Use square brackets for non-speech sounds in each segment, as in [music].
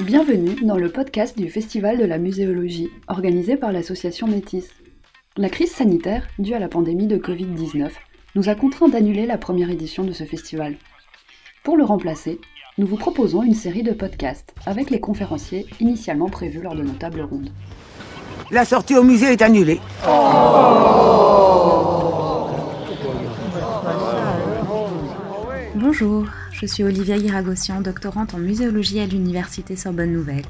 Bienvenue dans le podcast du Festival de la muséologie, organisé par l'association Métis. La crise sanitaire, due à la pandémie de Covid-19, nous a contraints d'annuler la première édition de ce festival. Pour le remplacer, nous vous proposons une série de podcasts avec les conférenciers initialement prévus lors de nos tables rondes. La sortie au musée est annulée. Bonjour, je suis Olivia Iragossian, doctorante en muséologie à l'Université Sorbonne Nouvelle.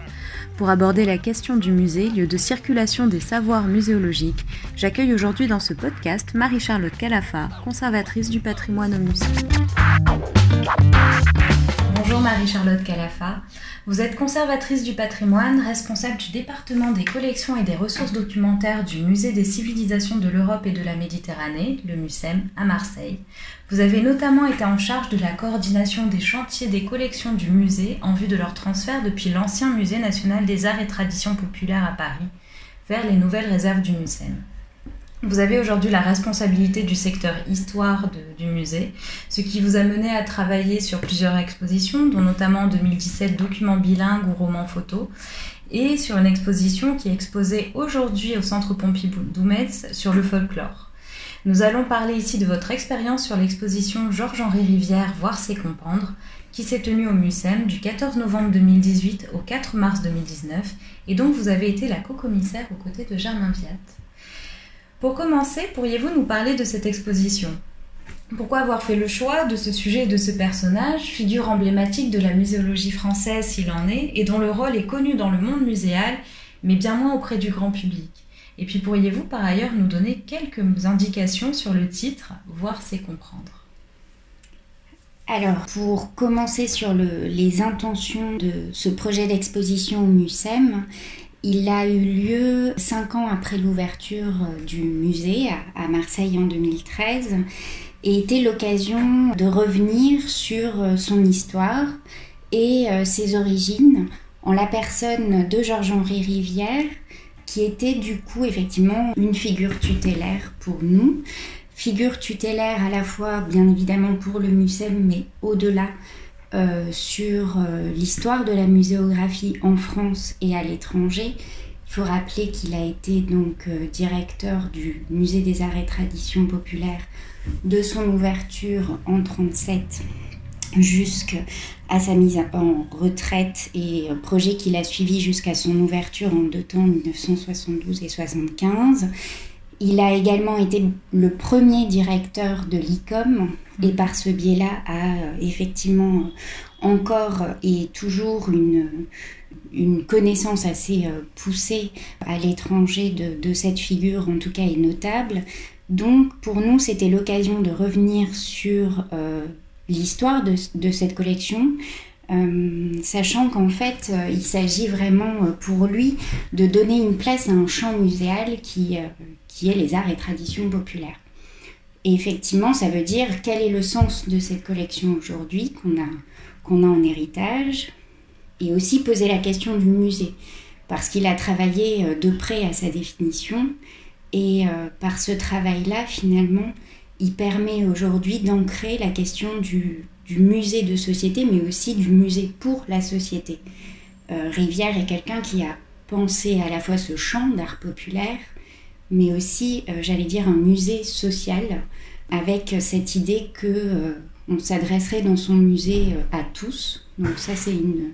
Pour aborder la question du musée, lieu de circulation des savoirs muséologiques, j'accueille aujourd'hui dans ce podcast Marie-Charlotte Calafa, conservatrice du patrimoine au musée. Bonjour Marie-Charlotte Calafa. Vous êtes conservatrice du patrimoine, responsable du département des collections et des ressources documentaires du Musée des civilisations de l'Europe et de la Méditerranée, le MUSEM, à Marseille. Vous avez notamment été en charge de la coordination des chantiers des collections du musée en vue de leur transfert depuis l'ancien Musée national des arts et traditions populaires à Paris vers les nouvelles réserves du MUSEM. Vous avez aujourd'hui la responsabilité du secteur histoire du musée, ce qui vous a mené à travailler sur plusieurs expositions, dont notamment en 2017 documents bilingues ou romans photos, et sur une exposition qui est exposée aujourd'hui au Centre Pompidou-Metz sur le folklore. Nous allons parler ici de votre expérience sur l'exposition Georges-Henri Rivière Voir c'est comprendre, qui s'est tenue au MUSEM du 14 novembre 2018 au 4 mars 2019, et dont vous avez été la co-commissaire aux côtés de Germain Viat. Pour commencer, pourriez-vous nous parler de cette exposition? Pourquoi avoir fait le choix de ce sujet et de ce personnage, figure emblématique de la muséologie française s'il en est, et dont le rôle est connu dans le monde muséal, mais bien moins auprès du grand public? Et puis pourriez-vous par ailleurs nous donner quelques indications sur le titre Voir c'est comprendre? Alors, pour commencer sur les intentions de ce projet d'exposition au MUSEM, il a eu lieu cinq ans après l'ouverture euh, du musée à Marseille en 2013 et était l'occasion de revenir sur euh, son histoire et euh, ses origines en la personne de Georges-Henri Rivière qui était du coup effectivement une figure tutélaire pour nous. Figure tutélaire à la fois bien évidemment pour le musée mais au-delà euh, sur euh, l'histoire de la muséographie en France et à l'étranger. Il faut rappeler qu'il a été donc euh, directeur du Musée des Arts et Traditions Populaires de son ouverture en 1937 jusqu'à sa mise en retraite et projet qu'il a suivi jusqu'à son ouverture en deux temps, 1972 et 1975. Il a également été le premier directeur de l'ICOM et par ce biais-là a euh, effectivement encore et toujours une, une connaissance assez euh, poussée à l'étranger de, cette figure, en tout cas est notable. Donc pour nous, c'était l'occasion de revenir sur euh, l'histoire de, cette collection, sachant qu'en fait, il s'agit vraiment pour lui de donner une place à un champ muséal qui, est les arts et traditions populaires. Et effectivement, ça veut dire quel est le sens de cette collection aujourd'hui qu'on a, qu'on a en héritage, et aussi poser la question du musée, parce qu'il a travaillé euh, de près à sa définition, et euh, par ce travail-là, finalement, il permet aujourd'hui d'ancrer la question du, musée de société, mais aussi du musée pour la société. Euh, Rivière est quelqu'un qui a pensé à la fois ce champ d'art populaire, mais aussi, euh, j'allais dire, un musée social avec cette idée que euh, on s'adresserait dans son musée à tous. Donc ça, c'est une,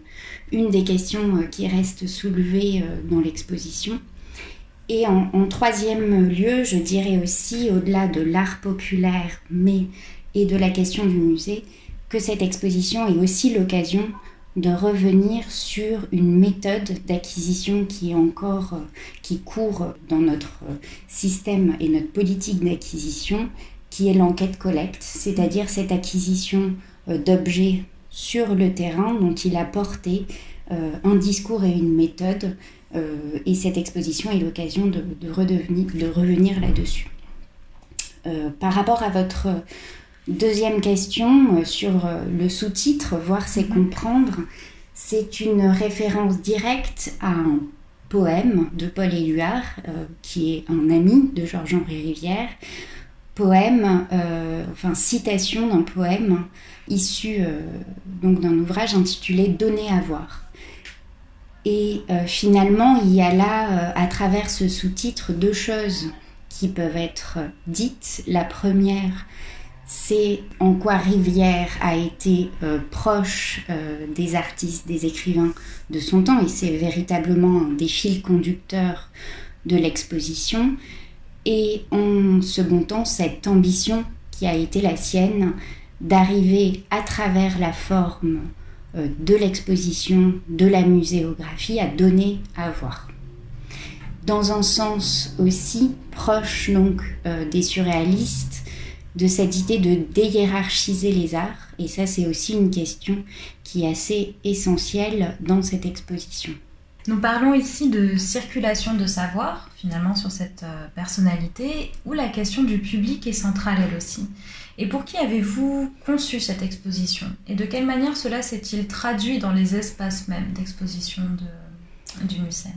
une des questions qui reste soulevée dans l'exposition. Et en, troisième lieu, je dirais aussi, au-delà de l'art populaire, mais et de la question du musée, que cette exposition est aussi l'occasion de revenir sur une méthode d'acquisition qui est encore, euh, qui court dans notre euh, système et notre politique d'acquisition, qui est l'enquête collecte, c'est-à-dire cette acquisition euh, d'objets sur le terrain dont il a porté un discours et une méthode. et cette exposition est l'occasion de, de, de, revenir là-dessus. par rapport à votre Deuxième question euh, sur euh, le sous-titre, voir c'est mhm. comprendre. C'est une référence directe à un poème de Paul Éluard, euh, qui est un ami de Georges-Henri Rivière. Poème, enfin citation d'un poème issu donc d'un ouvrage intitulé Donner à voir. Et euh, finalement, il y a là, euh, à travers ce sous-titre, deux choses qui peuvent être dites. La première, c'est en quoi Rivière a été euh, proche des artistes, des écrivains de son temps, et c'est véritablement un des fils conducteurs de l'exposition. Et en second temps, cette ambition qui a été la sienne d'arriver à travers la forme euh, de l'exposition, de la muséographie à donner à voir. Dans un sens aussi proche donc euh, des surréalistes, de cette idée de déhiérarchiser les arts, et ça c'est aussi une question qui est assez essentielle dans cette exposition. Nous parlons ici de circulation de savoir, finalement, sur cette euh, personnalité, où la question du public est centrale elle aussi. Et pour qui avez-vous conçu cette exposition? Et de quelle manière cela s'est-il traduit dans les espaces même d'exposition du musée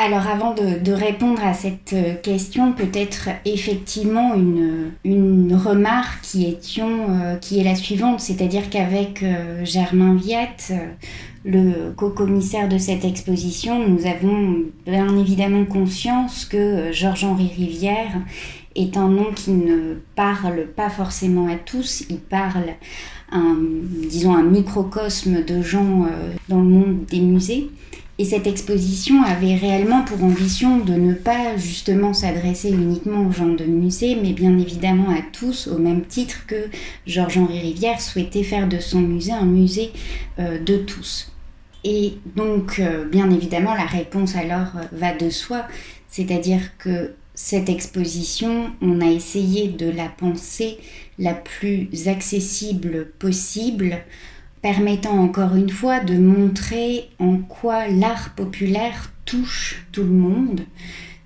alors avant de, répondre à cette euh, question, peut-être effectivement une, une remarque qui, étions, euh, qui est la suivante, c'est-à-dire qu'avec euh, Germain Viette, le co-commissaire de cette exposition, nous avons bien évidemment conscience que Georges-Henri Rivière est un nom qui ne parle pas forcément à tous, il parle un, disons, un microcosme de gens dans le monde des musées. Et cette exposition avait réellement pour ambition de ne pas justement s'adresser uniquement aux gens de musée, mais bien évidemment à tous, au même titre que Georges-Henri Rivière souhaitait faire de son musée un musée euh, de tous. Et donc, euh, bien évidemment, la réponse alors euh, va de soi, c'est-à-dire que cette exposition, on a essayé de la penser la plus accessible possible permettant encore une fois de montrer en quoi l'art populaire touche tout le monde,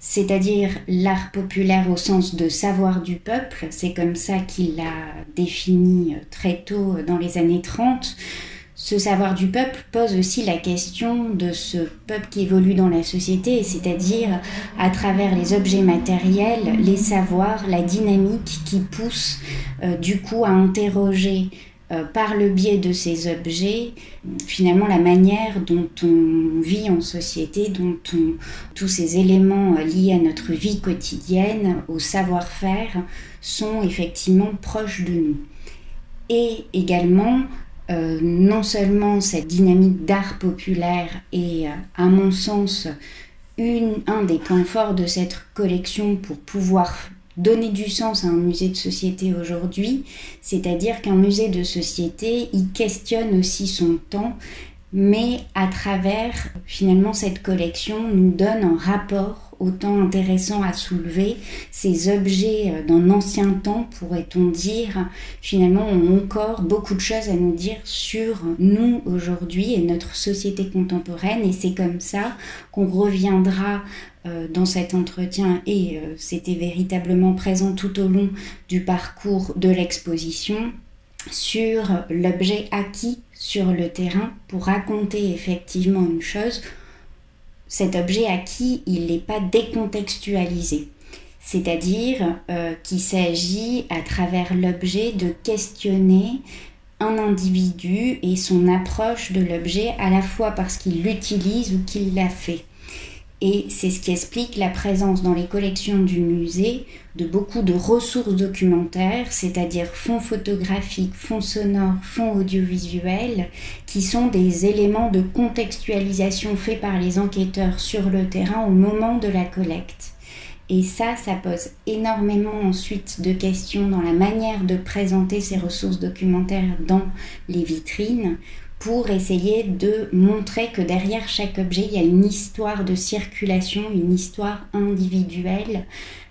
c'est-à-dire l'art populaire au sens de savoir du peuple, c'est comme ça qu'il l'a défini très tôt dans les années 30. Ce savoir du peuple pose aussi la question de ce peuple qui évolue dans la société, c'est-à-dire à travers les objets matériels, les savoirs, la dynamique qui pousse euh, du coup à interroger euh, par le biais de ces objets, finalement la manière dont on vit en société, dont on, tous ces éléments euh, liés à notre vie quotidienne, au savoir-faire, sont effectivement proches de nous. Et également, euh, non seulement cette dynamique d'art populaire est, à mon sens, un des points forts de cette collection pour pouvoir donner du sens à un musée de société aujourd'hui, c'est-à-dire qu'un musée de société, il questionne aussi son temps, mais à travers finalement cette collection nous donne un rapport autant intéressant à soulever. Ces objets euh, d'un ancien temps, pourrait-on dire, finalement ont encore beaucoup de choses à nous dire sur nous aujourd'hui et notre société contemporaine. Et c'est comme ça qu'on reviendra euh, dans cet entretien et euh, c'était véritablement présent tout au long du parcours de l'exposition sur l'objet acquis sur le terrain pour raconter effectivement une chose cet objet acquis, il n'est pas décontextualisé. C'est-à-dire euh, qu'il s'agit à travers l'objet de questionner un individu et son approche de l'objet à la fois parce qu'il l'utilise ou qu'il l'a fait. Et c'est ce qui explique la présence dans les collections du musée de beaucoup de ressources documentaires, c'est-à-dire fonds photographiques, fonds sonores, fonds audiovisuels, qui sont des éléments de contextualisation faits par les enquêteurs sur le terrain au moment de la collecte. Et ça, ça pose énormément ensuite de questions dans la manière de présenter ces ressources documentaires dans les vitrines, pour essayer de montrer que derrière chaque objet, il y a une histoire de circulation, une histoire individuelle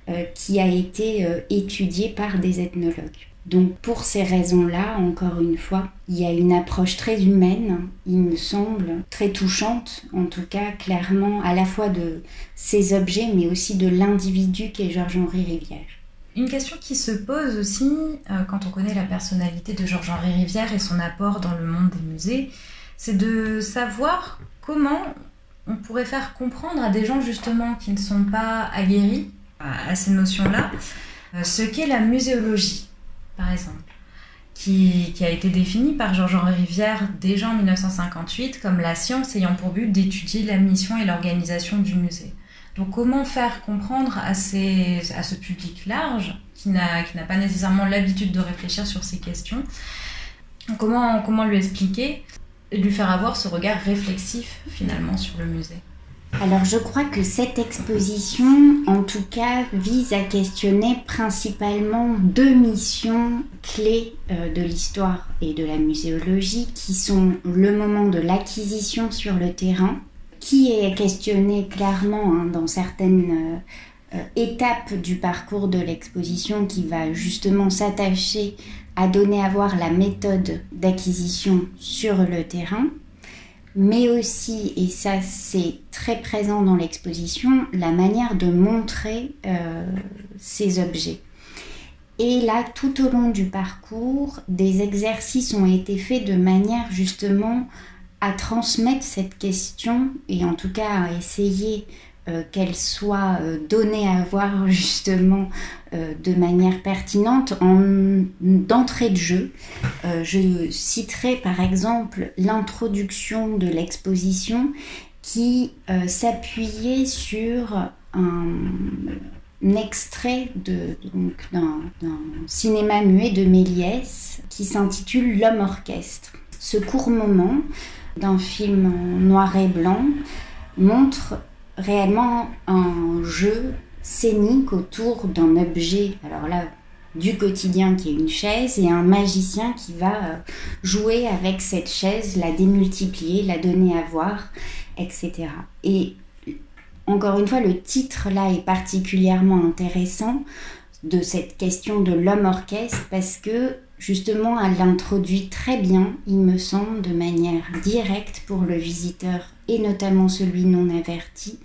euh, qui a été euh, étudiée par des ethnologues. Donc pour ces raisons-là, encore une fois, il y a une approche très humaine, il me semble, très touchante, en tout cas clairement, à la fois de ces objets, mais aussi de l'individu qu'est Georges-Henri Rivière. Une question qui se pose aussi euh, quand on connaît la personnalité de Georges-Henri Rivière et son apport dans le monde des musées, c'est de savoir comment on pourrait faire comprendre à des gens justement qui ne sont pas aguerris à, ces notions-là euh, ce qu'est la muséologie, par exemple, qui, a été définie par Georges-Henri Rivière déjà en 1958 comme la science ayant pour but d'étudier la mission et l'organisation du musée. Comment faire comprendre à ce public large qui n'a pas nécessairement l'habitude de réfléchir sur ces questions, comment, comment lui expliquer et lui faire avoir ce regard réflexif finalement sur le musée? Alors je crois que cette exposition, en tout cas, vise à questionner principalement deux missions clés euh, de l'histoire et de la muséologie, qui sont le moment de l'acquisition sur le terrain, qui est questionné clairement hein, dans certaines euh, euh, étapes du parcours de l'exposition, qui va justement s'attacher à donner à voir la méthode d'acquisition sur le terrain mais aussi, et ça c'est très présent dans l'exposition, la manière de montrer euh, ces objets. Et là, tout au long du parcours, des exercices ont été faits de manière justement à transmettre cette question et en tout cas à essayer euh, qu'elle soit euh, donnée à voir [laughs] justement euh, de manière pertinente en d'entrée de jeu. je citerai par exemple l'introduction de l'exposition qui s'appuyait sur un, extrait d'un cinéma muet de Méliès qui s'intitule L'homme orchestre. Ce court moment d'un film noir et blanc montre réellement un jeu scénique autour d'un objet, alors là, du quotidien qui est une chaise, et un magicien qui va euh, jouer avec cette chaise, la démultiplier, la donner à voir, etc. Et encore une fois, le titre là est particulièrement intéressant de cette question de l'homme orchestre parce que justement elle l'introduit très bien, il me semble, de manière directe pour le visiteur et notamment celui non averti,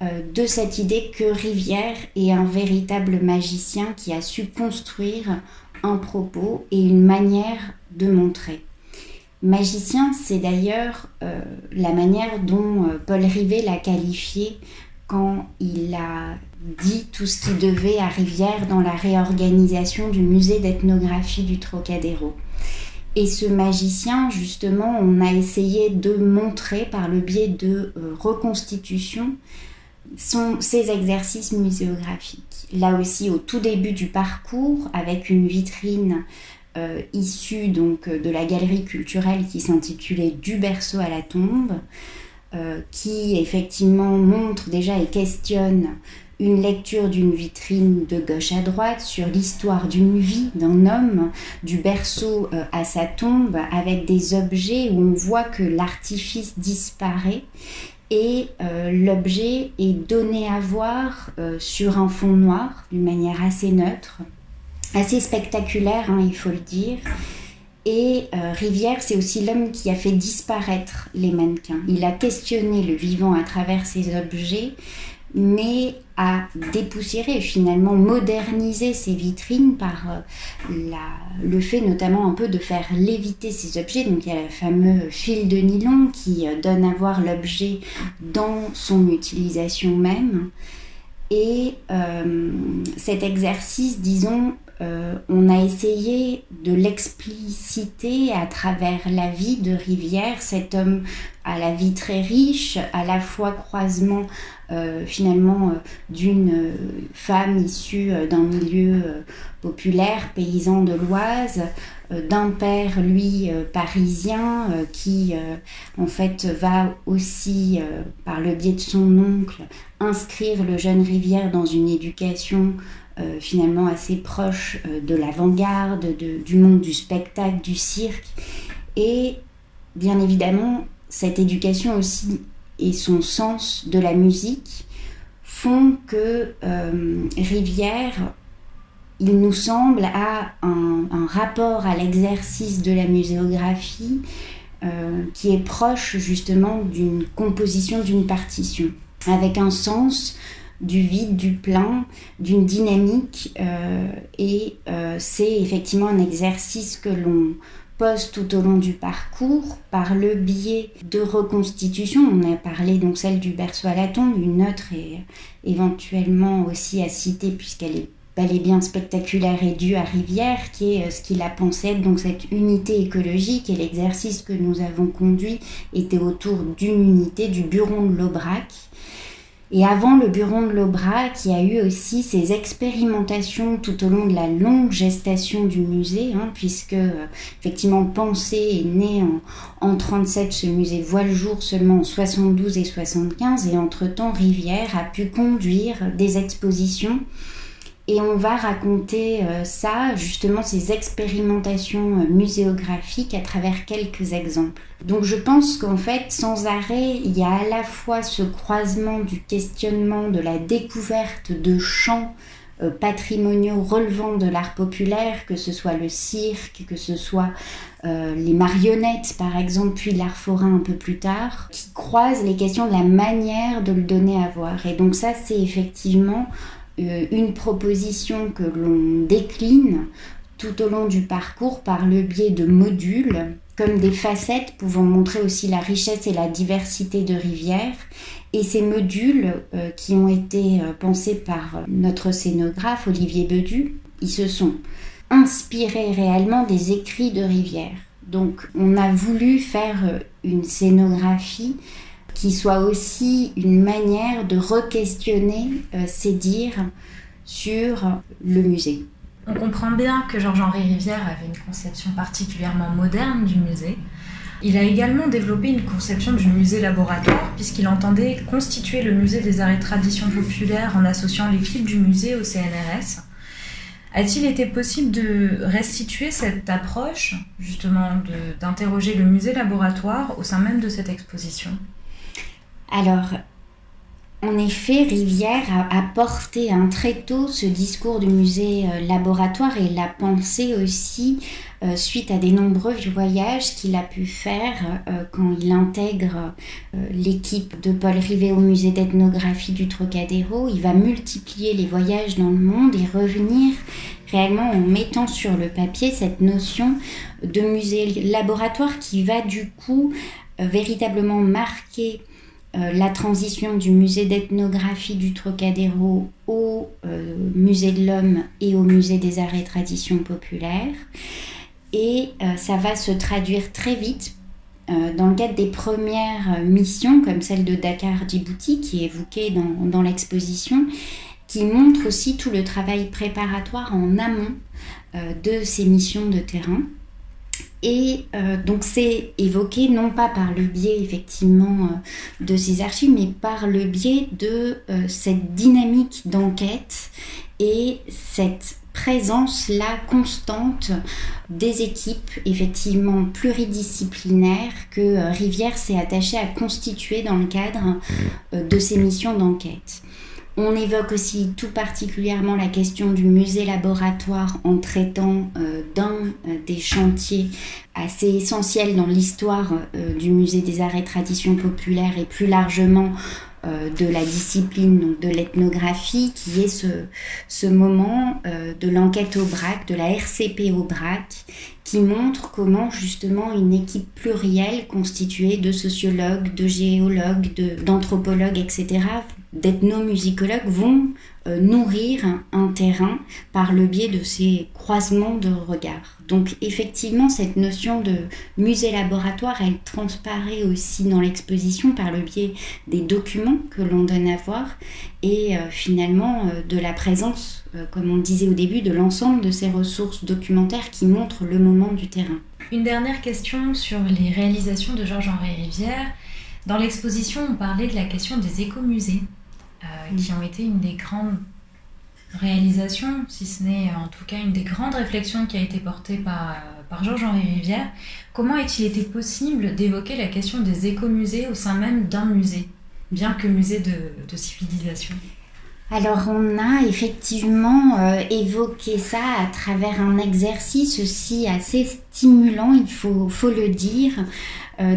euh, de cette idée que Rivière est un véritable magicien qui a su construire un propos et une manière de montrer. Magicien, c'est d'ailleurs euh, la manière dont euh, Paul Rivet l'a qualifié quand il a dit tout ce qui devait à Rivière dans la réorganisation du musée d'ethnographie du Trocadéro. Et ce magicien, justement, on a essayé de montrer par le biais de euh, reconstitution ses exercices muséographiques. Là aussi, au tout début du parcours, avec une vitrine euh, issue donc de la galerie culturelle qui s'intitulait Du berceau à la tombe, euh, qui effectivement montre déjà et questionne une lecture d'une vitrine de gauche à droite sur l'histoire d'une vie d'un homme, du berceau euh, à sa tombe, avec des objets où on voit que l'artifice disparaît et euh, l'objet est donné à voir sur un fond noir d'une manière assez neutre, assez spectaculaire, hein, il faut le dire. Et euh, Rivière, c'est aussi l'homme qui a fait disparaître les mannequins. Il a questionné le vivant à travers ses objets, mais a dépoussiéré, finalement modernisé ses vitrines par euh, le fait notamment un peu de faire léviter ces objets. Donc il y a le fameux fil de nylon qui euh, donne à voir l'objet dans son utilisation même. Et cet exercice, disons, euh, on a essayé de l'expliciter à travers la vie de Rivière, cet homme à la vie très riche, à la fois croisement euh, finalement euh, d'une femme issue d'un milieu populaire, paysan de l'Oise, d'un père, lui, parisien, qui en fait va aussi, par le biais de son oncle, inscrire le jeune Rivière dans une éducation euh, finalement assez proche euh, de l'avant-garde, du monde du spectacle, du cirque. Et bien évidemment, cette éducation aussi et son sens de la musique font que euh, Rivière, il nous semble, a un, rapport à l'exercice de la muséographie qui est proche justement d'une composition d'une partition, avec un sens du vide, du plein, d'une dynamique. Euh, et euh, c'est effectivement un exercice que l'on pose tout au long du parcours par le biais de reconstitution. On a parlé donc celle du berceau à la tombe, une autre est éventuellement aussi à citer puisqu'elle est bel et bien spectaculaire et dû à Rivière, qui est ce qu'il a pensé donc cette unité écologique et l'exercice que nous avons conduit était autour d'une unité du buron de l'Aubrac et avant le bureau de l'Aubrac, il y a eu aussi ces expérimentations tout au long de la longue gestation du musée, hein, puisque euh, effectivement Pensée est né en, en 37, ce musée voit le jour seulement en 72 et 75, et entre-temps Rivière a pu conduire des expositions et on va raconter euh, ça, justement, ces expérimentations euh, muséographiques à travers quelques exemples. Donc je pense qu'en fait, sans arrêt, il y a à la fois ce croisement du questionnement, de la découverte de champs euh, patrimoniaux relevant de l'art populaire, que ce soit le cirque, que ce soit les marionnettes par exemple, puis l'art forain un peu plus tard, qui croisent les questions de la manière de le donner à voir. Et donc ça, c'est effectivement une proposition que l'on décline tout au long du parcours par le biais de modules, comme des facettes pouvant montrer aussi la richesse et la diversité de rivières. Et ces modules euh, qui ont été euh, pensés par notre scénographe Olivier Bedu, ils se sont inspirés réellement des écrits de rivières. Donc on a voulu faire une scénographie qui soit aussi une manière de re-questionner euh, ces dires sur le musée. On comprend bien que Georges-Henri Rivière avait une conception particulièrement moderne du musée. Il a également développé une conception du musée laboratoire puisqu'il entendait constituer le musée des arts et traditions populaires en associant l'équipe du musée au CNRS. A-t-il été possible de restituer cette approche, justement, d'interroger le musée laboratoire au sein même de cette exposition? Alors, en effet, Rivière a, porté un très tôt ce discours du musée euh, laboratoire et l'a pensé aussi euh, suite à des nombreux voyages qu'il a pu faire euh, quand il intègre l'équipe de Paul Rivet au musée d'ethnographie du Trocadéro. Il va multiplier les voyages dans le monde et revenir réellement en mettant sur le papier cette notion de musée laboratoire qui va du coup véritablement marquer euh, la transition du musée d'ethnographie du Trocadéro au euh, musée de l'homme et au musée des arts et traditions populaires. Et euh, ça va se traduire très vite dans le cadre des premières missions, comme celle de Dakar-Djibouti, qui est évoquée dans, dans l'exposition, qui montre aussi tout le travail préparatoire en amont de ces missions de terrain. Et euh, donc c'est évoqué non pas par le biais effectivement euh, de ces archives, mais par le biais de euh, cette dynamique d'enquête et cette présence-là constante des équipes effectivement pluridisciplinaires que Rivière s'est attaché à constituer dans le cadre de ses missions d'enquête. On évoque aussi tout particulièrement la question du musée laboratoire en traitant euh, d'un euh, des chantiers assez essentiels dans l'histoire euh, du musée des arts et traditions populaires et plus largement de la discipline de l'ethnographie qui est ce, ce moment de l'enquête au BRAC, de la RCP au BRAC qui montre comment justement une équipe plurielle constituée de sociologues, de géologues, d'anthropologues, etc., d'ethnomusicologues vont euh, nourrir un, terrain par le biais de ces croisements de regards. Donc effectivement, cette notion de musée-laboratoire, elle transparaît aussi dans l'exposition par le biais des documents que l'on donne à voir et euh, finalement euh, de la présence, comme on disait au début, de l'ensemble de ces ressources documentaires qui montrent le moment du terrain. Une dernière question sur les réalisations de Georges-Henri Rivière. Dans l'exposition, on parlait de la question des écomusées. Euh, qui ont été une des grandes réalisations, si ce n'est en tout cas une des grandes réflexions qui a été portée par, par Georges-Henri Rivière. Comment est-il été possible d'évoquer la question des écomusées au sein même d'un musée, bien que musée de, civilisation? Alors on a effectivement euh, évoqué ça à travers un exercice aussi assez stimulant, il faut, faut le dire, euh,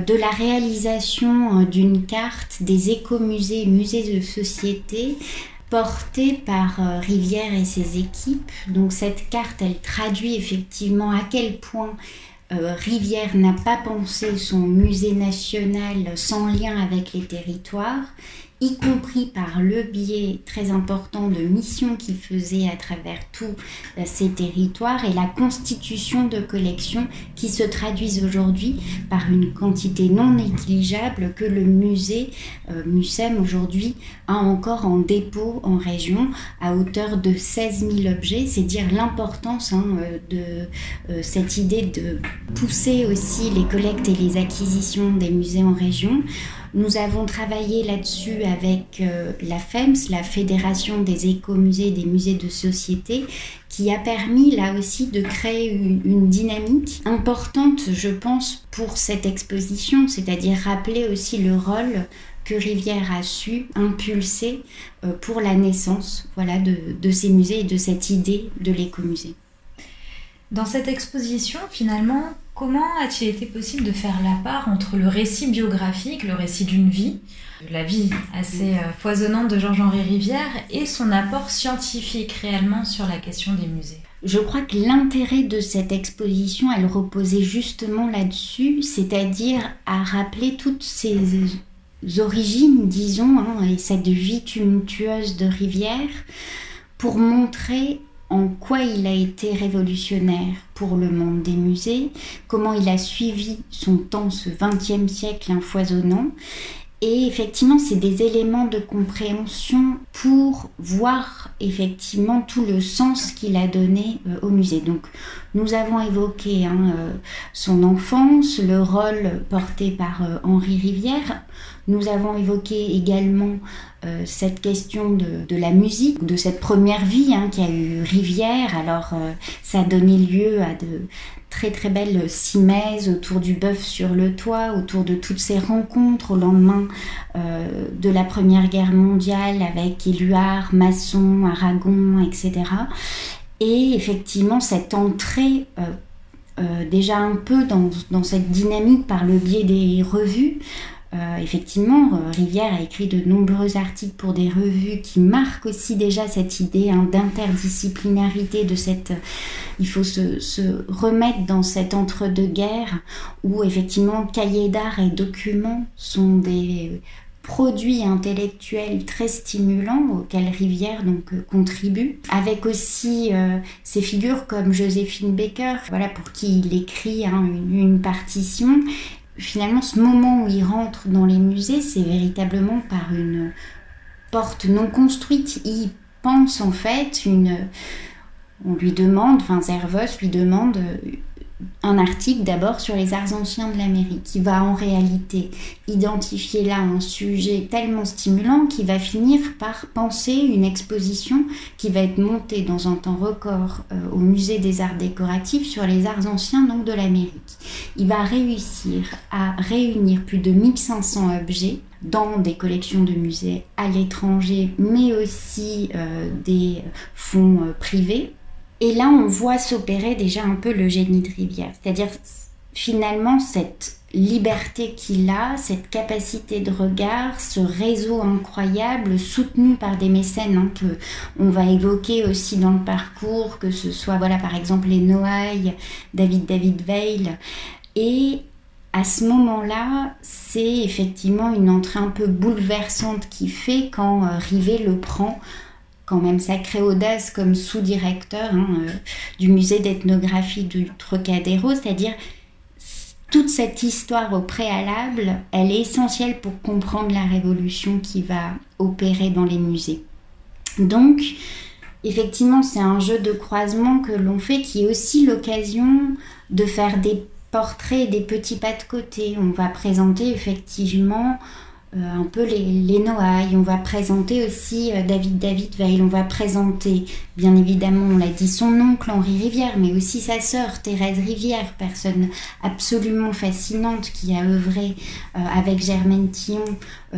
de la réalisation euh, d'une carte des écomusées et musées de société portée par euh, Rivière et ses équipes. Donc cette carte, elle traduit effectivement à quel point Rivière n'a pas pensé son musée national sans lien avec les territoires y compris par le biais très important de missions qu'il faisait à travers tous euh, ces territoires et la constitution de collections qui se traduisent aujourd'hui par une quantité non négligeable que le musée euh, aujourd'hui a encore en dépôt en région à hauteur de 16 000 objets. C'est dire l'importance hein, euh, de cette idée de pousser aussi les collectes et les acquisitions des musées en région. Nous avons travaillé là-dessus avec euh, la FEMS, la Fédération des écomusées des musées de société, qui a permis là aussi de créer une, dynamique importante, je pense, pour cette exposition, c'est-à-dire rappeler aussi le rôle que Rivière a su impulser euh, pour la naissance de ces musées et de cette idée de l'écomusée. Dans cette exposition, finalement, comment a-t-il été possible de faire la part entre le récit biographique, le récit d'une vie, la vie assez euh, foisonnante de Georges-Henri Rivière, et son apport scientifique réellement sur la question des musées? Je crois que l'intérêt de cette exposition, elle reposait justement là-dessus, c'est-à-dire à rappeler toutes ces origines, disons, hein, et cette vie tumultueuse de Rivière, pour montrer en quoi il a été révolutionnaire pour le monde des musées, comment il a suivi son temps, ce XXe siècle foisonnant. Et effectivement, c'est des éléments de compréhension pour voir effectivement tout le sens qu'il a donné euh, au musée. Donc, nous avons évoqué hein, euh, son enfance, le rôle porté par euh, Henri Rivière. Nous avons évoqué également euh, cette question de, la musique, de cette première vie hein, qui a eu Rivière. Alors, euh, ça a donné lieu à de très très belles cimaises autour du bœuf sur le toit, autour de toutes ces rencontres au lendemain euh, de la Première Guerre mondiale avec Éluard, Masson, Aragon, etc. Et effectivement, cette entrée déjà un peu dans, cette dynamique par le biais des revues, euh, effectivement, euh, Rivière a écrit de nombreux articles pour des revues qui marquent aussi déjà cette idée hein, d'interdisciplinarité, de cette... il faut se, remettre dans cet entre-deux-guerres où effectivement cahiers d'art et documents sont des produits intellectuels très stimulants auxquels Rivière donc euh, contribue, avec aussi ces figures comme Joséphine Baker, voilà pour qui il écrit hein, une, partition finalement, ce moment où il rentre dans les musées, c'est véritablement par une porte non construite. Il pense en fait une. On lui demande, enfin Zervos lui demande un article d'abord sur les arts anciens de l'Amérique, qui va en réalité identifier là un sujet tellement stimulant qu'il va finir par penser une exposition qui va être montée dans un temps record euh, au musée des arts décoratifs sur les arts anciens donc de l'Amérique. Il va réussir à réunir plus de 1500 objets dans des collections de musées à l'étranger, mais aussi euh, des fonds euh, privés et là, on voit s'opérer déjà un peu le génie de Rivière, c'est-à-dire finalement cette liberté qu'il a, cette capacité de regard, ce réseau incroyable soutenu par des mécènes hein, que on va évoquer aussi dans le parcours, que ce soit voilà par exemple les Noailles, David David Veil. Et à ce moment-là, c'est effectivement une entrée un peu bouleversante qui fait quand euh, Rivet le prend quand même sacrée audace comme sous-directeur hein, euh, du musée d'ethnographie du Trocadéro, c'est-à-dire toute cette histoire au préalable, elle est essentielle pour comprendre la révolution qui va opérer dans les musées. Donc, effectivement, c'est un jeu de croisement que l'on fait qui est aussi l'occasion de faire des portraits des petits pas de côté. On va présenter effectivement un peu les, les Noailles. On va présenter aussi euh, David David Veil. On va présenter, bien évidemment, on l'a dit, son oncle Henri Rivière, mais aussi sa sœur Thérèse Rivière, personne absolument fascinante qui a œuvré euh, avec Germaine Tillon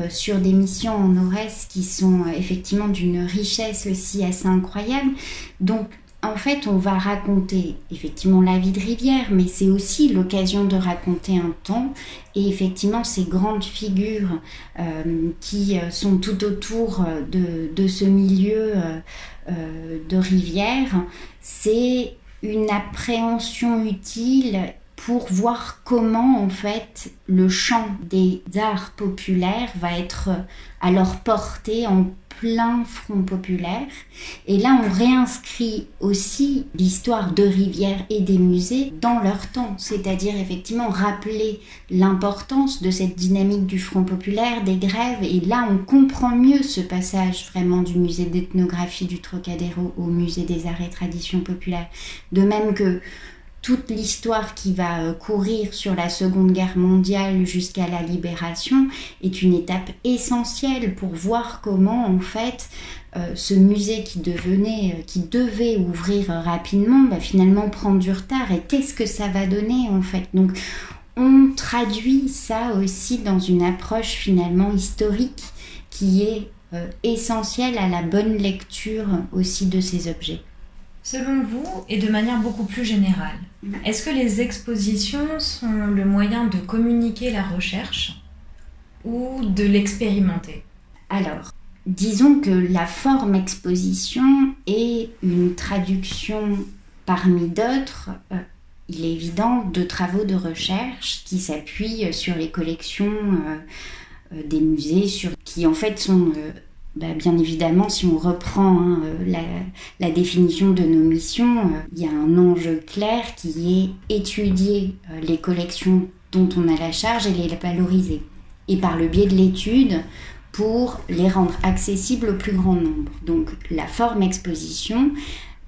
sur des missions en Aurès qui sont effectivement d'une richesse aussi assez incroyable. Donc en fait, on va raconter effectivement la vie de Rivière, mais c'est aussi l'occasion de raconter un temps. Et effectivement, ces grandes figures euh, qui euh, sont tout autour euh, de, ce milieu de Rivière, c'est une appréhension utile pour voir comment en fait le champ des arts populaires va être à leur portée en plein front populaire. Et là, on réinscrit aussi l'histoire de rivières et des musées dans leur temps, c'est-à-dire effectivement rappeler l'importance de cette dynamique du front populaire, des grèves. Et là, on comprend mieux ce passage vraiment du musée d'ethnographie du Trocadéro au musée des arts et traditions populaires. De même que toute l'histoire qui va euh, courir sur la Seconde Guerre mondiale jusqu'à la libération est une étape essentielle pour voir comment en fait euh, ce musée qui devenait, euh, qui devait ouvrir rapidement, va finalement prendre du retard et qu'est-ce que ça va donner en fait. Donc on traduit ça aussi dans une approche finalement historique qui est essentielle à la bonne lecture aussi de ces objets. Selon vous, et de manière beaucoup plus générale, est-ce que les expositions sont le moyen de communiquer la recherche ou de l'expérimenter? Alors, disons que la forme exposition est une traduction parmi d'autres, euh, il est évident, de travaux de recherche qui s'appuient sur les collections euh, euh, des musées, sur, qui en fait sont bah, bien évidemment, si on reprend hein, euh, la, définition de nos missions, euh, il y a un enjeu clair qui est étudier euh, les collections dont on a la charge et les valoriser. Et par le biais de l'étude, pour les rendre accessibles au plus grand nombre. Donc la forme exposition,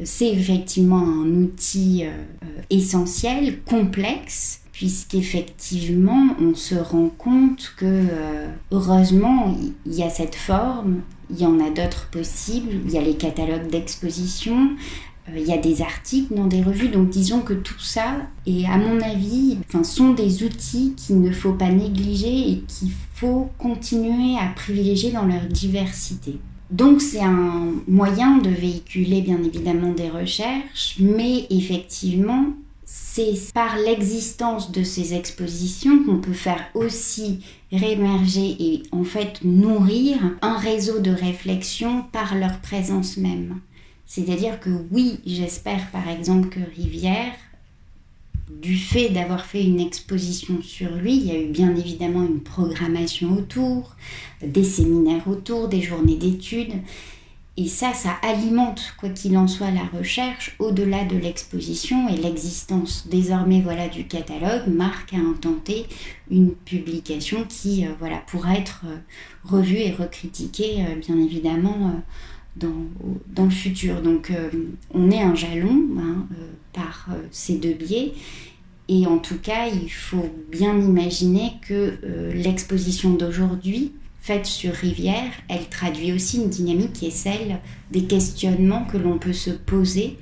c'est effectivement un outil essentiel, complexe, puisqu'effectivement on se rend compte que heureusement il y a cette forme il y en a d'autres possibles. Il y a les catalogues d'exposition, euh, il y a des articles dans des revues. Donc disons que tout ça, et à mon avis, enfin, sont des outils qu'il ne faut pas négliger et qu'il faut continuer à privilégier dans leur diversité. Donc c'est un moyen de véhiculer bien évidemment des recherches, mais effectivement c'est par l'existence de ces expositions qu'on peut faire aussi réémerger et en fait nourrir un réseau de réflexion par leur présence même. C'est-à-dire que oui, j'espère par exemple que Rivière, du fait d'avoir fait une exposition sur lui, il y a eu bien évidemment une programmation autour, des séminaires autour, des journées d'études, et ça, ça alimente, quoi qu'il en soit, la recherche au-delà de l'exposition et l'existence désormais voilà, du catalogue marque à un tenté une publication qui euh, voilà, pourra être euh, revue et recritiquée, euh, bien évidemment, dans, dans, le futur. Donc, on est un jalon hein, par ces deux biais. Et en tout cas, il faut bien imaginer que l'exposition d'aujourd'hui sur Rivière, elle traduit aussi une dynamique qui est celle des questionnements que l'on peut se poser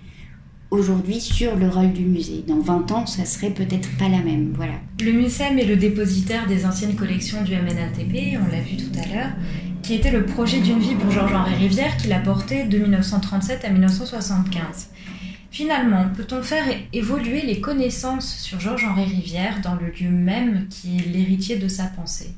aujourd'hui sur le rôle du musée. Dans 20 ans, ça serait peut-être pas la même. Voilà. Le MUSEM est le dépositaire des anciennes collections du MNATP, on l'a vu tout à l'heure, qui était le projet d'une vie pour Georges-Henri Rivière qu'il a porté de 1937 à 1975. Finalement, peut-on faire évoluer les connaissances sur Georges-Henri Rivière dans le lieu même qui est l'héritier de sa pensée?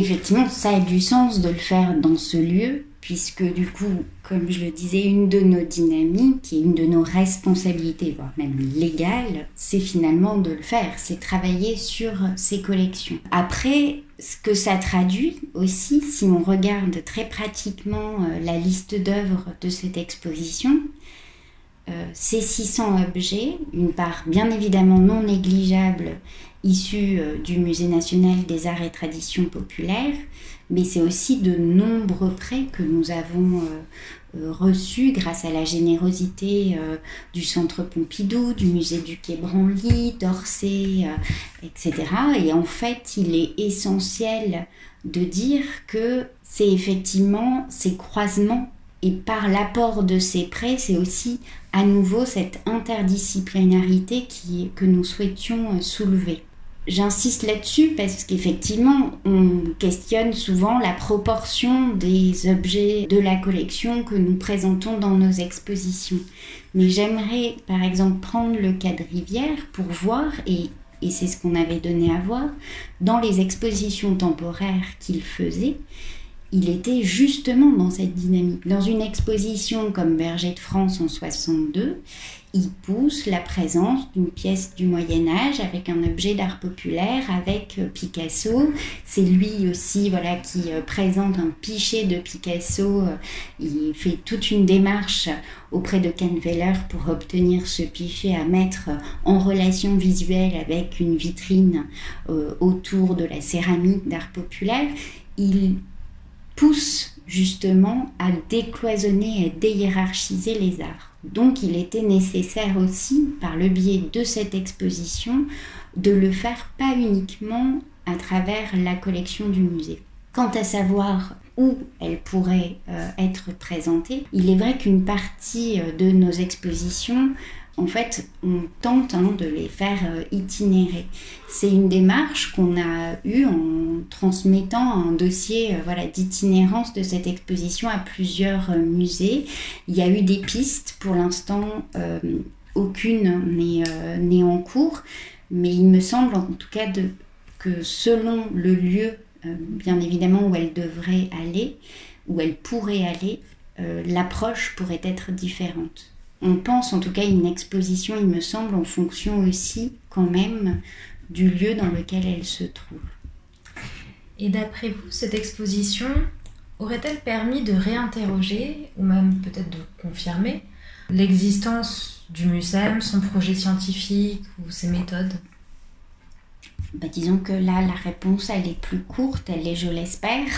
Effectivement, ça a du sens de le faire dans ce lieu, puisque du coup, comme je le disais, une de nos dynamiques et une de nos responsabilités, voire même légales, c'est finalement de le faire, c'est travailler sur ces collections. Après, ce que ça traduit aussi, si on regarde très pratiquement euh, la liste d'œuvres de cette exposition, euh, ces 600 objets, une part bien évidemment non négligeable issus euh, du Musée national des arts et traditions populaires, mais c'est aussi de nombreux prêts que nous avons euh, euh, reçus grâce à la générosité du Centre Pompidou, du Musée du Quai Branly, d'Orsay, etc. Et en fait, il est essentiel de dire que c'est effectivement ces croisements et par l'apport de ces prêts, c'est aussi à nouveau cette interdisciplinarité qui, que nous souhaitions soulever. J'insiste là-dessus parce qu'effectivement, on questionne souvent la proportion des objets de la collection que nous présentons dans nos expositions. Mais j'aimerais par exemple prendre le cas de Rivière pour voir, et, c'est ce qu'on avait donné à voir, dans les expositions temporaires qu'il faisait, il était justement dans cette dynamique. Dans une exposition comme Berger de France en 62, il pousse la présence d'une pièce du Moyen Âge avec un objet d'art populaire, avec euh, Picasso. C'est lui aussi voilà, qui euh, présente un pichet de Picasso. Euh, il fait toute une démarche auprès de Ken Weller pour obtenir ce pichet à mettre en relation visuelle avec une vitrine autour de la céramique d'art populaire. Il pousse justement à décloisonner et déhiérarchiser les arts. Donc il était nécessaire aussi, par le biais de cette exposition, de le faire pas uniquement à travers la collection du musée. Quant à savoir où elle pourrait euh, être présentée, il est vrai qu'une partie euh, de nos expositions en fait, on tente hein, de les faire euh, itinérer. C'est une démarche qu'on a eue en transmettant un dossier euh, voilà, d'itinérance de cette exposition à plusieurs euh, musées. Il y a eu des pistes, pour l'instant, aucune n'est en cours, mais il me semble en tout cas que selon le lieu, bien évidemment, où elle devrait aller, où elle pourrait aller, l'approche pourrait être différente on pense en tout cas une exposition, il me semble, en fonction aussi quand même du lieu dans lequel elle se trouve. Et d'après vous, cette exposition aurait-elle permis de réinterroger, ou même peut-être de confirmer, l'existence du MUSEM, son projet scientifique ou ses méthodes? Bah, Disons que là, la réponse, elle est plus courte, elle est, je l'espère.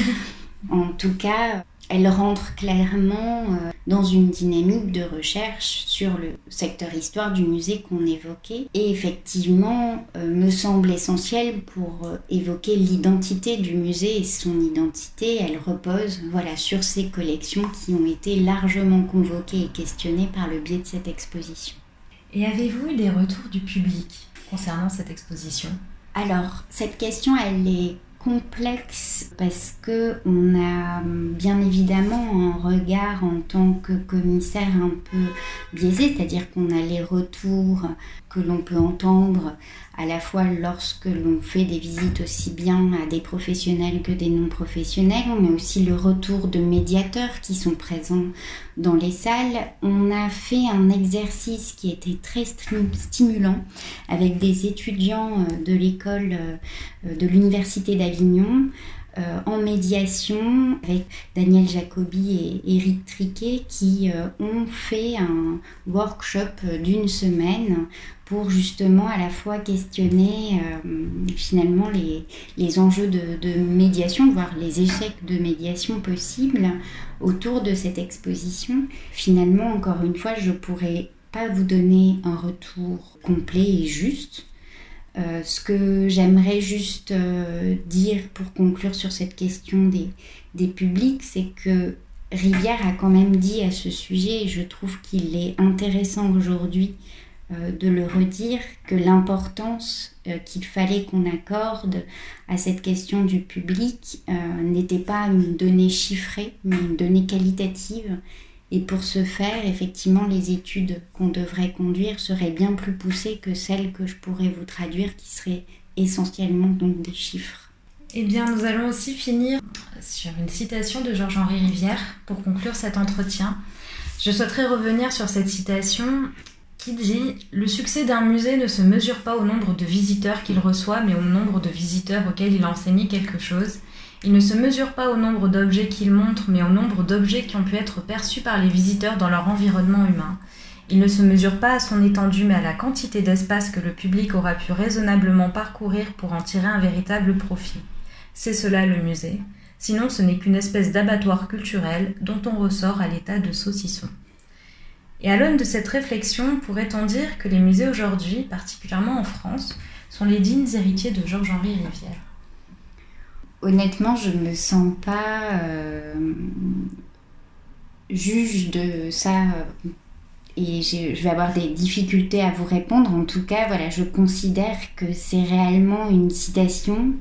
[laughs] en tout cas, elle rentre clairement euh, dans une dynamique de recherche sur le secteur histoire du musée qu'on évoquait. Et effectivement euh, me semble essentiel pour euh, évoquer l'identité du musée et son identité. Elle repose voilà sur ces collections qui ont été largement convoquées et questionnées par le biais de cette exposition. Et avez-vous eu des retours du public concernant cette exposition? Alors, cette question, elle est complexe parce que on a bien évidemment un regard en tant que commissaire un peu biaisé, c'est-à-dire qu'on a les retours que l'on peut entendre à la fois lorsque l'on fait des visites aussi bien à des professionnels que des non-professionnels, mais aussi le retour de médiateurs qui sont présents dans les salles. On a fait un exercice qui était très stimulant avec des étudiants euh, de l'école euh, de l'Université d'Avignon euh, en médiation avec Daniel Jacobi et Eric Triquet qui ont fait un workshop d'une semaine pour justement à la fois questionner euh, finalement les, les enjeux de, médiation, voire les échecs de médiation possibles autour de cette exposition. Finalement, encore une fois, je pourrais pas vous donner un retour complet et juste euh, ce que j'aimerais juste euh, dire pour conclure sur cette question des, des publics, c'est que Rivière a quand même dit à ce sujet, et je trouve qu'il est intéressant aujourd'hui de le redire, que l'importance qu'il fallait qu'on accorde à cette question du public n'était pas une donnée chiffrée, mais une donnée qualitative et pour ce faire, effectivement, les études qu'on devrait conduire seraient bien plus poussées que celles que je pourrais vous traduire, qui seraient essentiellement donc des chiffres. Eh bien, nous allons aussi finir sur une citation de Georges-Henri Rivière pour conclure cet entretien. Je souhaiterais revenir sur cette citation qui dit Le succès d'un musée ne se mesure pas au nombre de visiteurs qu'il reçoit, mais au nombre de visiteurs auxquels il enseigne quelque chose. Il ne se mesure pas au nombre d'objets qu'il montre, mais au nombre d'objets qui ont pu être perçus par les visiteurs dans leur environnement humain. Il ne se mesure pas à son étendue, mais à la quantité d'espace que le public aura pu raisonnablement parcourir pour en tirer un véritable profit. C'est cela le musée. Sinon, ce n'est qu'une espèce d'abattoir culturel dont on ressort à l'état de saucisson. Et à l'aune de cette réflexion, pourrait-on dire que les musées aujourd'hui, particulièrement en France, sont les dignes héritiers de Georges-Henri Rivière honnêtement, je ne me sens pas euh, juge de ça euh, et je, vais avoir des difficultés à vous répondre. En tout cas, voilà, je considère que c'est réellement une citation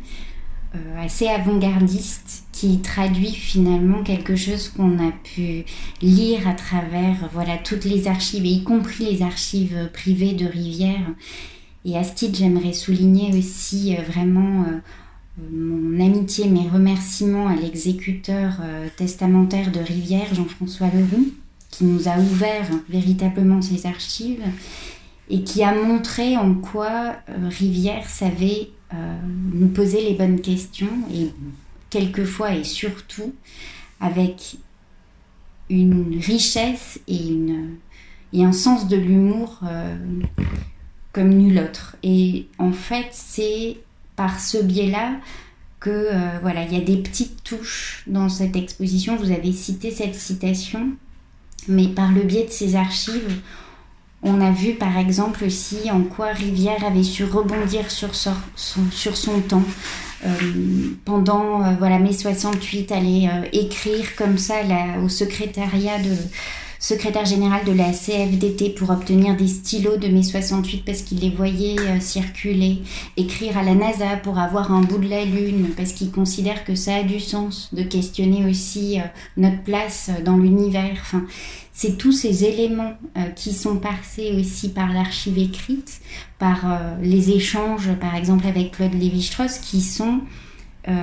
euh, assez avant-gardiste qui traduit finalement quelque chose qu'on a pu lire à travers voilà toutes les archives, y compris les archives privées de Rivière. Et à ce titre, j'aimerais souligner aussi vraiment mon amitié, mes remerciements à l'exécuteur euh, testamentaire de Rivière, Jean-François Leroux, qui nous a ouvert véritablement ses archives et qui a montré en quoi Rivière savait nous poser les bonnes questions et quelquefois et surtout avec une richesse et, une, et un sens de l'humour euh, comme nul autre. Et en fait, c'est par ce biais-là que euh, voilà, il y a des petites touches dans cette exposition. Vous avez cité cette citation, mais par le biais de ces archives, on a vu par exemple aussi en quoi Rivière avait su rebondir sur sur son temps. Euh, pendant euh, voilà mai 68, aller euh, écrire comme ça au secrétariat de secrétaire général de la CFDT pour obtenir des stylos de mai 68 parce qu'il les voyait circuler, écrire à la NASA pour avoir un bout de la Lune parce qu'il considère que ça a du sens de questionner aussi notre place dans l'univers. C'est tous ces éléments euh, qui sont passés aussi par l'archive écrite, par euh, les échanges, par exemple avec Claude Lévi-Strauss, qui sont euh,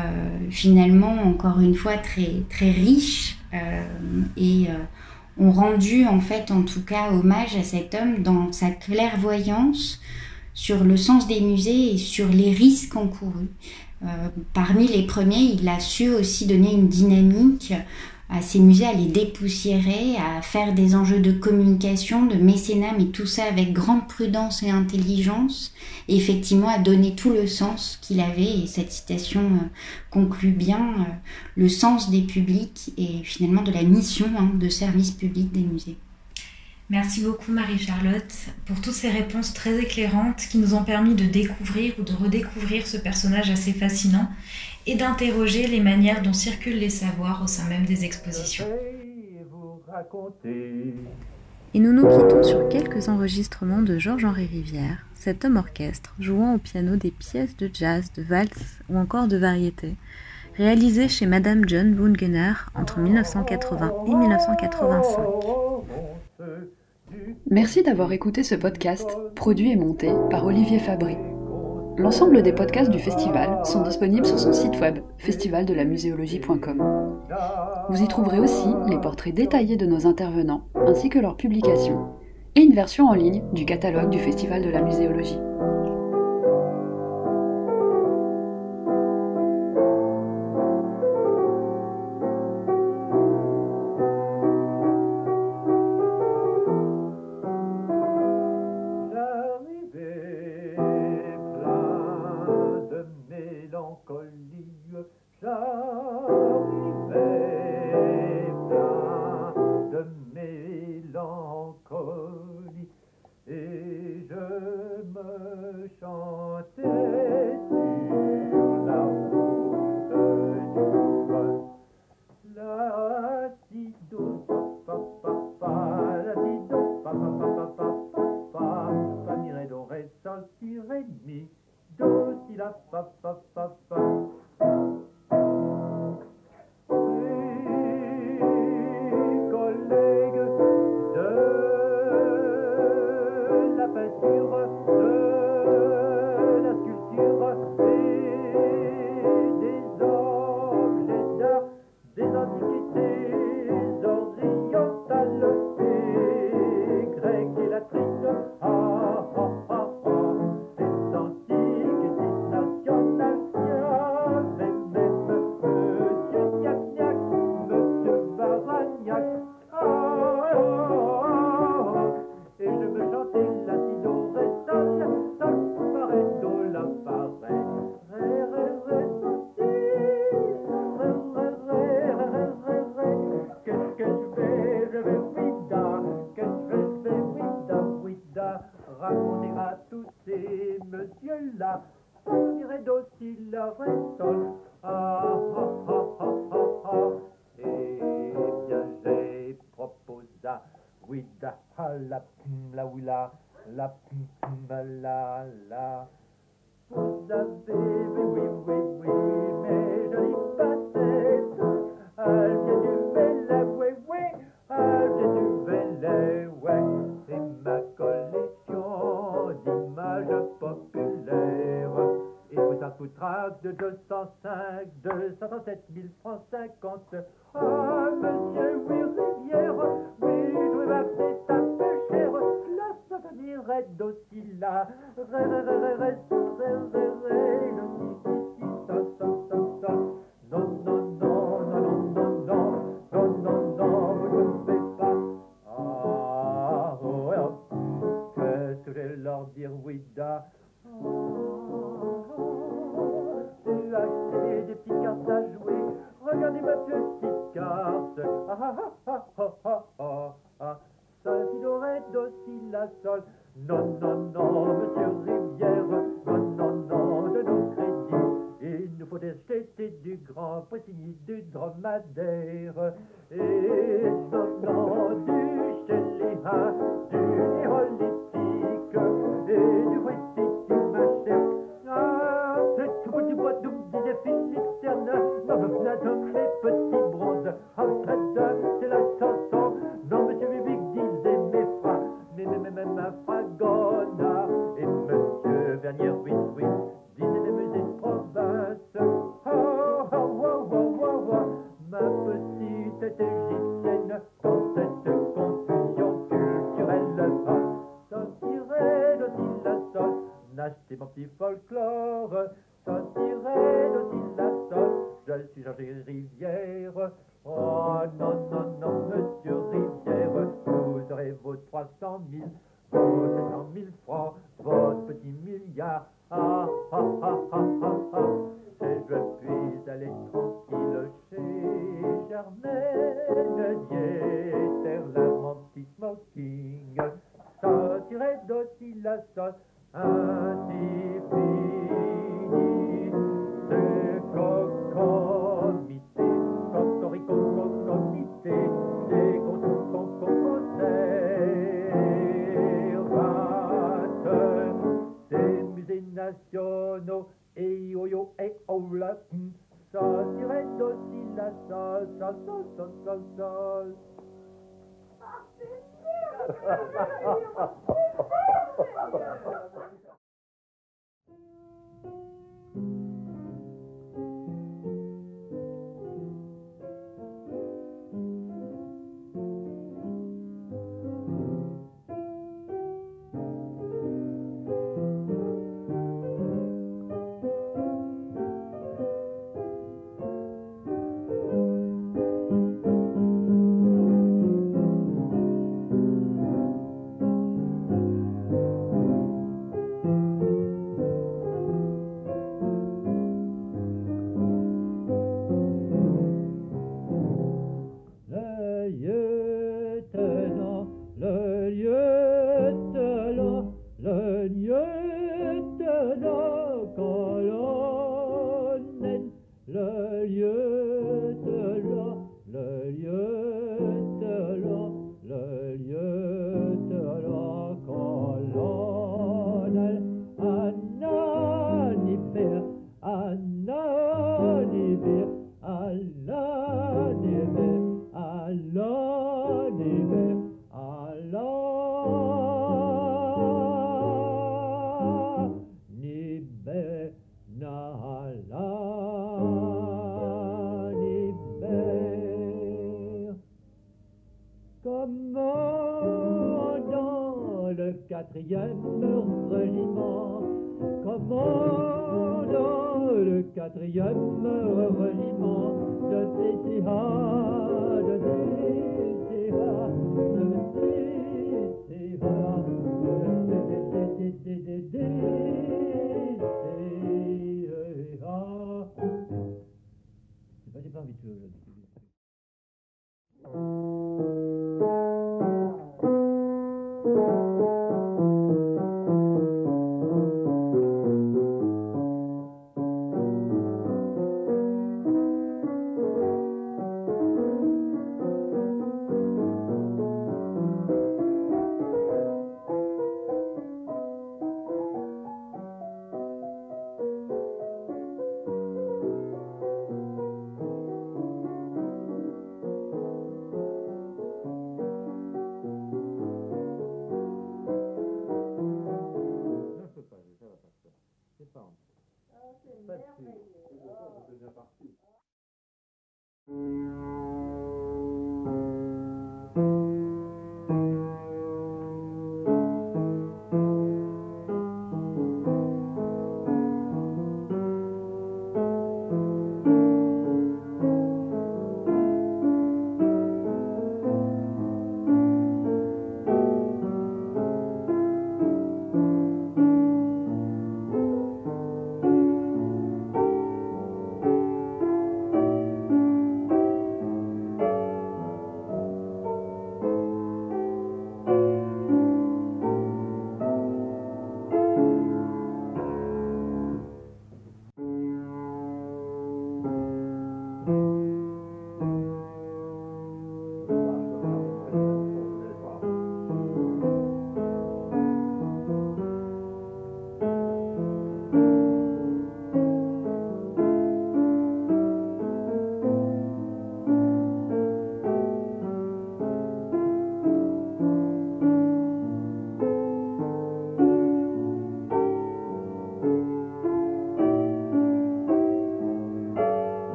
finalement encore une fois très très riches et ont rendu en fait en tout cas hommage à cet homme dans sa clairvoyance sur le sens des musées et sur les risques encourus. parmi les premiers, il a su aussi donner une dynamique à ces musées à les dépoussiérer, à faire des enjeux de communication, de mécénat, mais tout ça avec grande prudence et intelligence, et effectivement à donner tout le sens qu'il avait, et cette citation euh, conclut bien euh, le sens des publics et finalement de la mission hein, de service public des musées. Merci beaucoup Marie-Charlotte pour toutes ces réponses très éclairantes qui nous ont permis de découvrir ou de redécouvrir ce personnage assez fascinant et d'interroger les manières dont circulent les savoirs au sein même des expositions. Et nous nous quittons sur quelques enregistrements de Georges-Henri Rivière, cet homme orchestre jouant au piano des pièces de jazz, de valse ou encore de variété, réalisées chez Madame John Bungener entre 1980 et 1985. Merci d'avoir écouté ce podcast, produit et monté par Olivier Fabry. L'ensemble des podcasts du festival sont disponibles sur son site web festivaldelmuséologie.com. Vous y trouverez aussi les portraits détaillés de nos intervenants ainsi que leurs publications et une version en ligne du catalogue du Festival de la muséologie.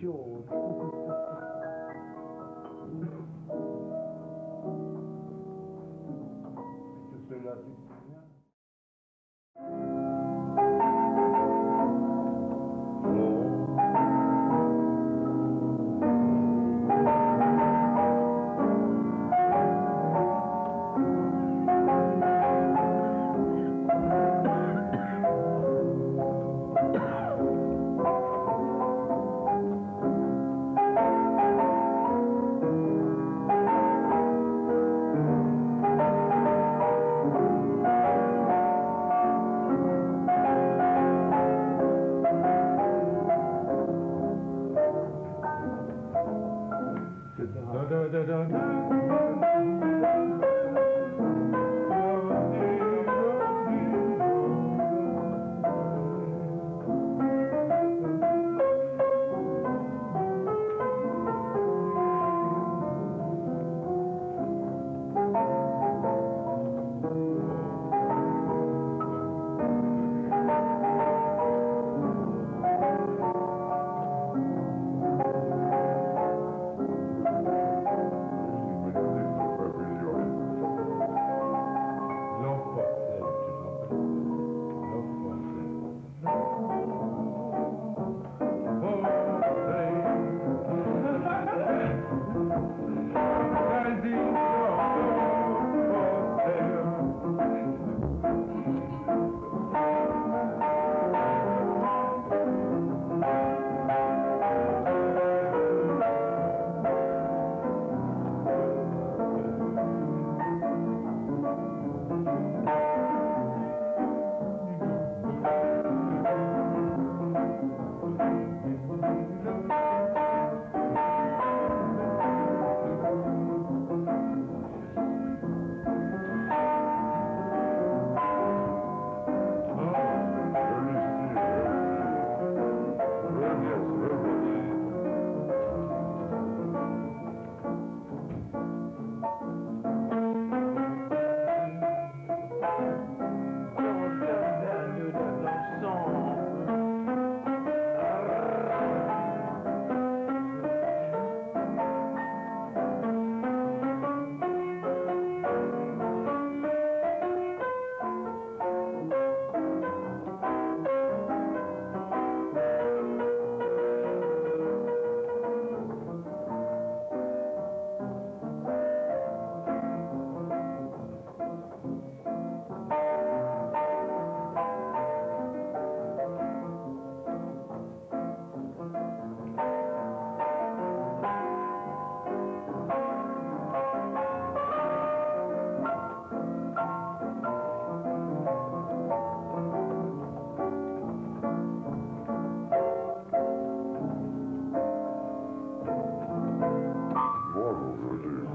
George.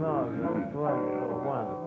那个 вино,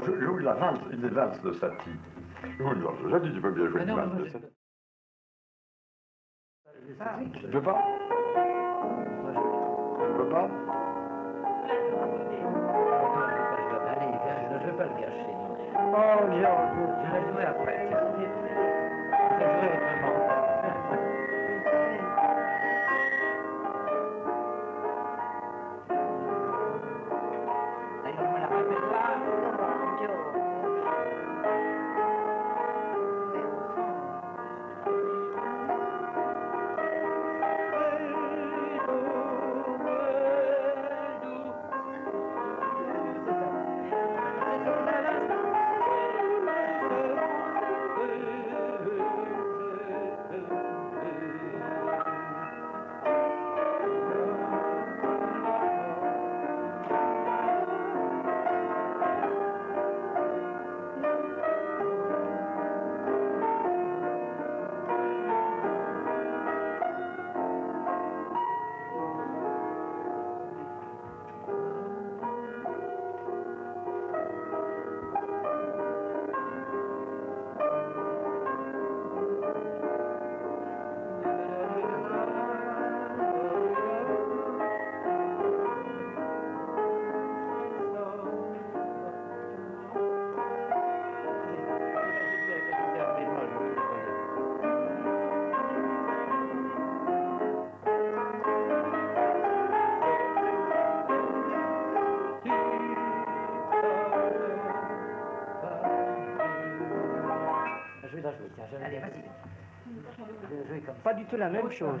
Alors, je joue la valse, les valses de Satie. Je vous dis, tu peux bien jouer ah une valse de Satie. Tu peux pas pas du tout la même chose.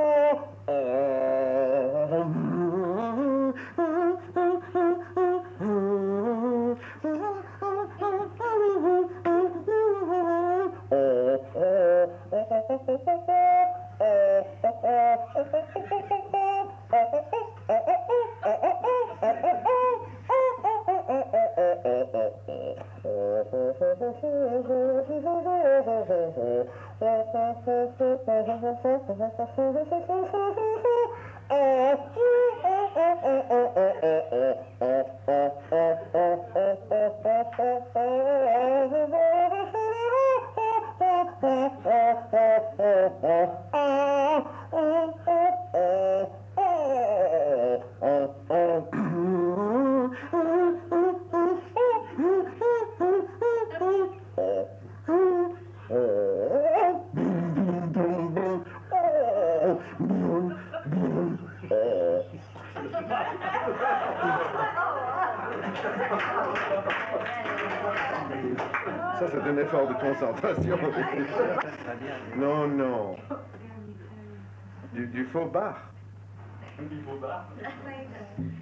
Faux bar.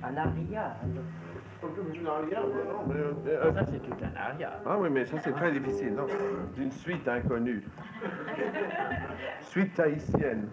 Un aria. Ça, c'est tout un aria. Ah oui, mais ça, c'est très difficile. Non, d'une suite inconnue. [laughs] Suite tahitienne.